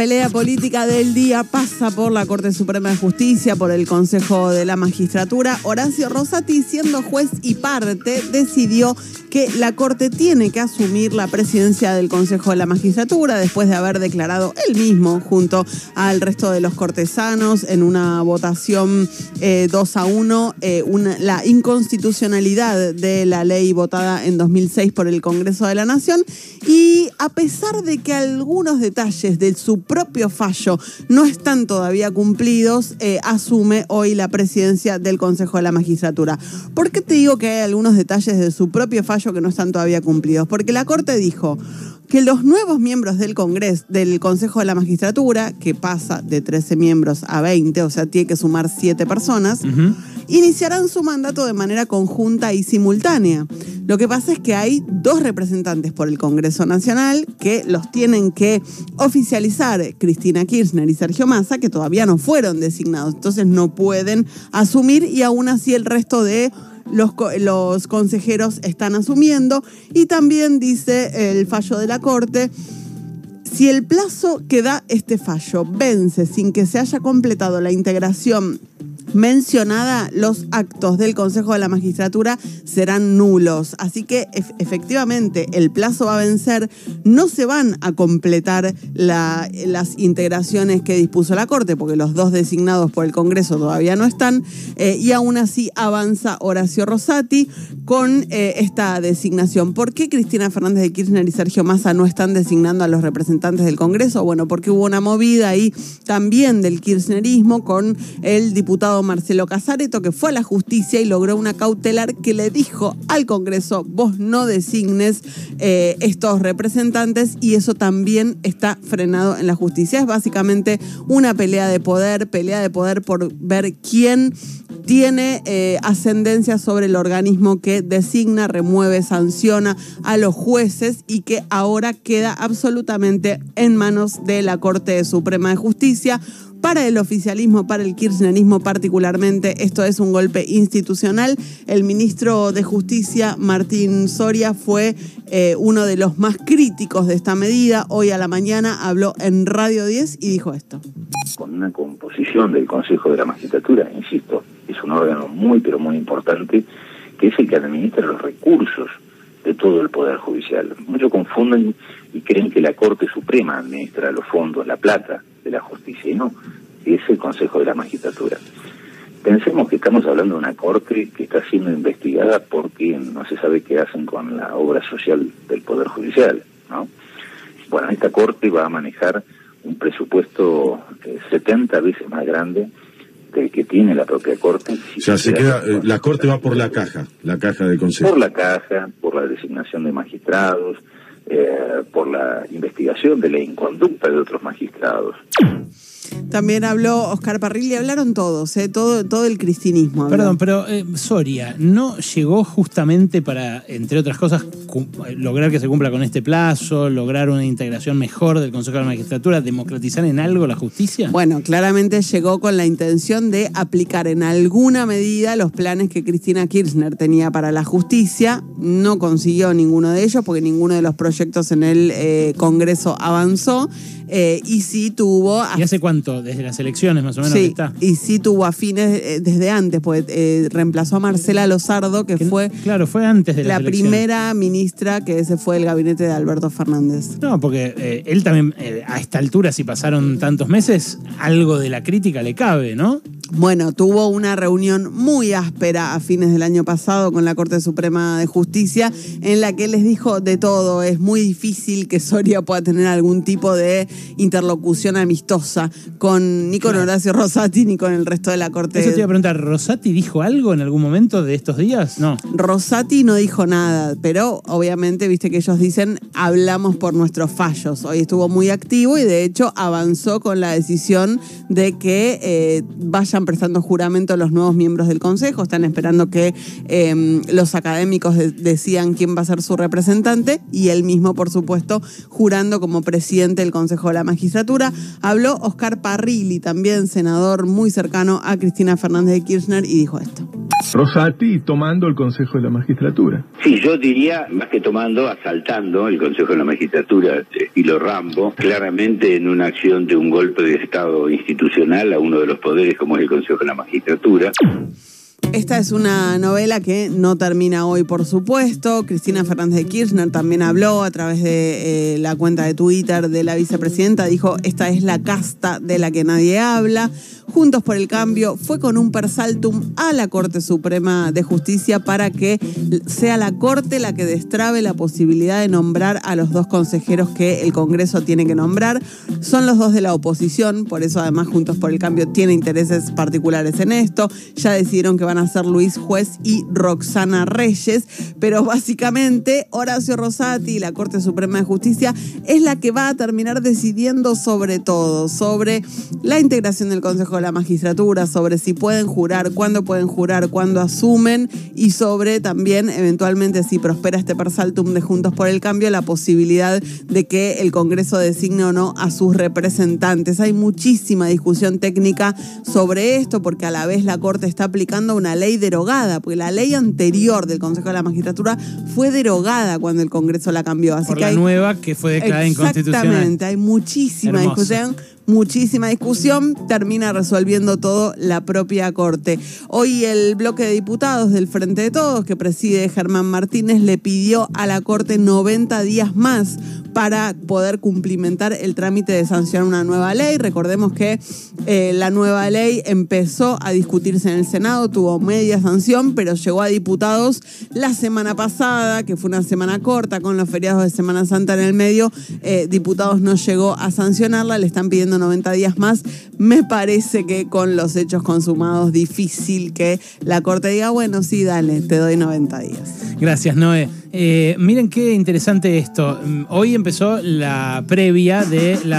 pelea política del día pasa por la Corte Suprema de Justicia, por el Consejo de la Magistratura. Horacio Rosati, siendo juez y parte, decidió que la Corte tiene que asumir la presidencia del Consejo de la Magistratura después de haber declarado él mismo junto al resto de los cortesanos en una votación 2 eh, a 1 eh, la inconstitucionalidad de la ley votada en 2006 por el Congreso de la Nación y a pesar de que algunos detalles de su propio fallo no están todavía cumplidos, eh, asume hoy la presidencia del Consejo de la Magistratura. ¿Por qué te digo que hay algunos detalles de su propio fallo que no están todavía cumplidos? Porque la Corte dijo que los nuevos miembros del Congreso, del Consejo de la Magistratura, que pasa de 13 miembros a 20, o sea, tiene que sumar 7 personas, iniciarán su mandato de manera conjunta y simultánea. Lo que pasa es que hay dos representantes por el Congreso Nacional que los tienen que oficializar, Cristina Kirchner y Sergio Massa, que todavía no fueron designados, entonces no pueden asumir y aún así el resto de los, consejeros están asumiendo. Y también dice el fallo de la Corte, si el plazo que da este fallo vence sin que se haya completado la integración mencionada, los actos del Consejo de la Magistratura serán nulos. Así que efectivamente el plazo va a vencer, no se van a completar las integraciones que dispuso la Corte, porque los dos designados por el Congreso todavía no están, eh, y aún así avanza Horacio Rosati con eh, esta designación. ¿Por qué Cristina Fernández de Kirchner y Sergio Massa no están designando a los representantes del Congreso? Bueno, porque hubo una movida ahí también del kirchnerismo con el diputado Marcelo Casareto, que fue a la justicia y logró una cautelar que le dijo al Congreso, vos no designes eh, estos representantes y eso también está frenado en la justicia. Es básicamente una pelea de poder, pelea de poder por ver quién tiene eh, ascendencia sobre el organismo que designa, remueve, sanciona a los jueces y que ahora queda absolutamente en manos de la Corte Suprema de Justicia para el oficialismo, para el kirchnerismo particularmente, esto es un golpe institucional. El ministro de Justicia, Martín Soria, fue eh, uno de los más críticos de esta medida. Hoy a la mañana habló en Radio 10 y dijo esto. Con una composición del Consejo de la Magistratura, insisto, es un órgano muy, pero muy importante, que es el que administra los recursos de todo el Poder Judicial. Muchos confunden y creen que la Corte Suprema administra los fondos, la plata de la justicia, y no, es el Consejo de la Magistratura. Pensemos que estamos hablando de una Corte que está siendo investigada porque no se sabe qué hacen con la obra social del Poder Judicial, ¿no? Bueno, esta Corte va a manejar un presupuesto 70 eh, veces más grande del que tiene la propia Corte. o sea, se queda, eh, la Corte va por la caja, la caja de consejo. Por la caja, por la designación de magistrados, eh, por la investigación de la inconducta de otros magistrados. También habló Oscar Parrilli, hablaron todos, ¿eh? todo, todo el cristinismo. Perdón, pero eh, Soria, ¿no llegó justamente para, entre otras cosas, lograr que se cumpla con este plazo, lograr una integración mejor del Consejo de la Magistratura, democratizar en algo la justicia? Bueno, claramente llegó con la intención de aplicar en alguna medida los planes que Cristina Kirchner tenía para la justicia. No consiguió ninguno de ellos porque ninguno de los proyectos en el eh, Congreso avanzó. Eh, y sí tuvo... ¿Y hace cuánto? Desde las elecciones más o menos. Sí, y sí tuvo afines eh, desde antes, pues eh, reemplazó a Marcela Lozardo, que, fue... Claro, fue antes de la primera ministra que ese fue el gabinete de Alberto Fernández. No, porque él también, a esta altura, si pasaron tantos meses, algo de la crítica le cabe, ¿no? Bueno, tuvo una reunión muy áspera a fines del año pasado con la Corte Suprema de Justicia en la que les dijo de todo. Es muy difícil que Soria pueda tener algún tipo de interlocución amistosa con ni con Horacio Rosati ni con el resto de la Corte. Eso te iba a preguntar, ¿Rosati dijo algo en algún momento de estos días? No. Rosati no dijo nada, pero obviamente, viste que ellos dicen, hablamos por nuestros fallos. Hoy estuvo muy activo y de hecho avanzó con la decisión de que eh, vayan prestando juramento los nuevos miembros del Consejo, están esperando que em, los académicos decían quién va a ser su representante y él mismo, por supuesto, jurando como presidente del Consejo de la Magistratura. Habló Oscar Parrilli, también senador muy cercano a Cristina Fernández de Kirchner, y dijo esto. Rosati tomando el Consejo de la Magistratura. Sí, yo diría, más que tomando, asaltando el Consejo de la Magistratura, estilo Rambo, claramente en una acción de un golpe de Estado institucional a uno de los poderes como es el Consejo de la Magistratura. Esta es una novela que no termina hoy, por supuesto. Cristina Fernández de Kirchner también habló a través de eh, la cuenta de Twitter de la vicepresidenta. Dijo, esta es la casta de la que nadie habla. Juntos por el Cambio fue con un persaltum a la Corte Suprema de Justicia para que sea la Corte la que destrabe la posibilidad de nombrar a los dos consejeros que el Congreso tiene que nombrar. Son los dos de la oposición, por eso además Juntos por el Cambio tiene intereses particulares en esto. Ya decidieron que van a ser Luis Juez y Roxana Reyes, pero básicamente Horacio Rosati y la Corte Suprema de Justicia es la que va a terminar decidiendo sobre todo, sobre la integración del Consejo de la Magistratura, sobre si pueden jurar, cuándo pueden jurar, cuándo asumen y sobre también eventualmente si prospera este persaltum de Juntos por el Cambio, la posibilidad de que el Congreso designe o no a sus representantes. Hay muchísima discusión técnica sobre esto porque a la vez la Corte está aplicando una ley derogada, porque la ley anterior del Consejo de la Magistratura fue derogada cuando el Congreso la cambió. Así Por que la hay, nueva que fue declarada inconstitucional. Exactamente, hay muchísima Hermoso. discusión muchísima discusión, termina resolviendo todo la propia Corte. Hoy el bloque de diputados del Frente de Todos, que preside Germán Martínez, le pidió a la Corte 90 días más para poder cumplimentar el trámite de sancionar una nueva ley. Recordemos que eh, la nueva ley empezó a discutirse en el Senado, tuvo media sanción, pero llegó a diputados la semana pasada, que fue una semana corta con los feriados de Semana Santa en el medio. Eh, diputados no llegó a sancionarla, le están pidiendo 90 días más. Me parece que con los hechos consumados, difícil que la Corte diga, bueno, sí, dale, te doy 90 días. Gracias, Noé. Eh, miren qué interesante esto. Hoy empezó la previa de la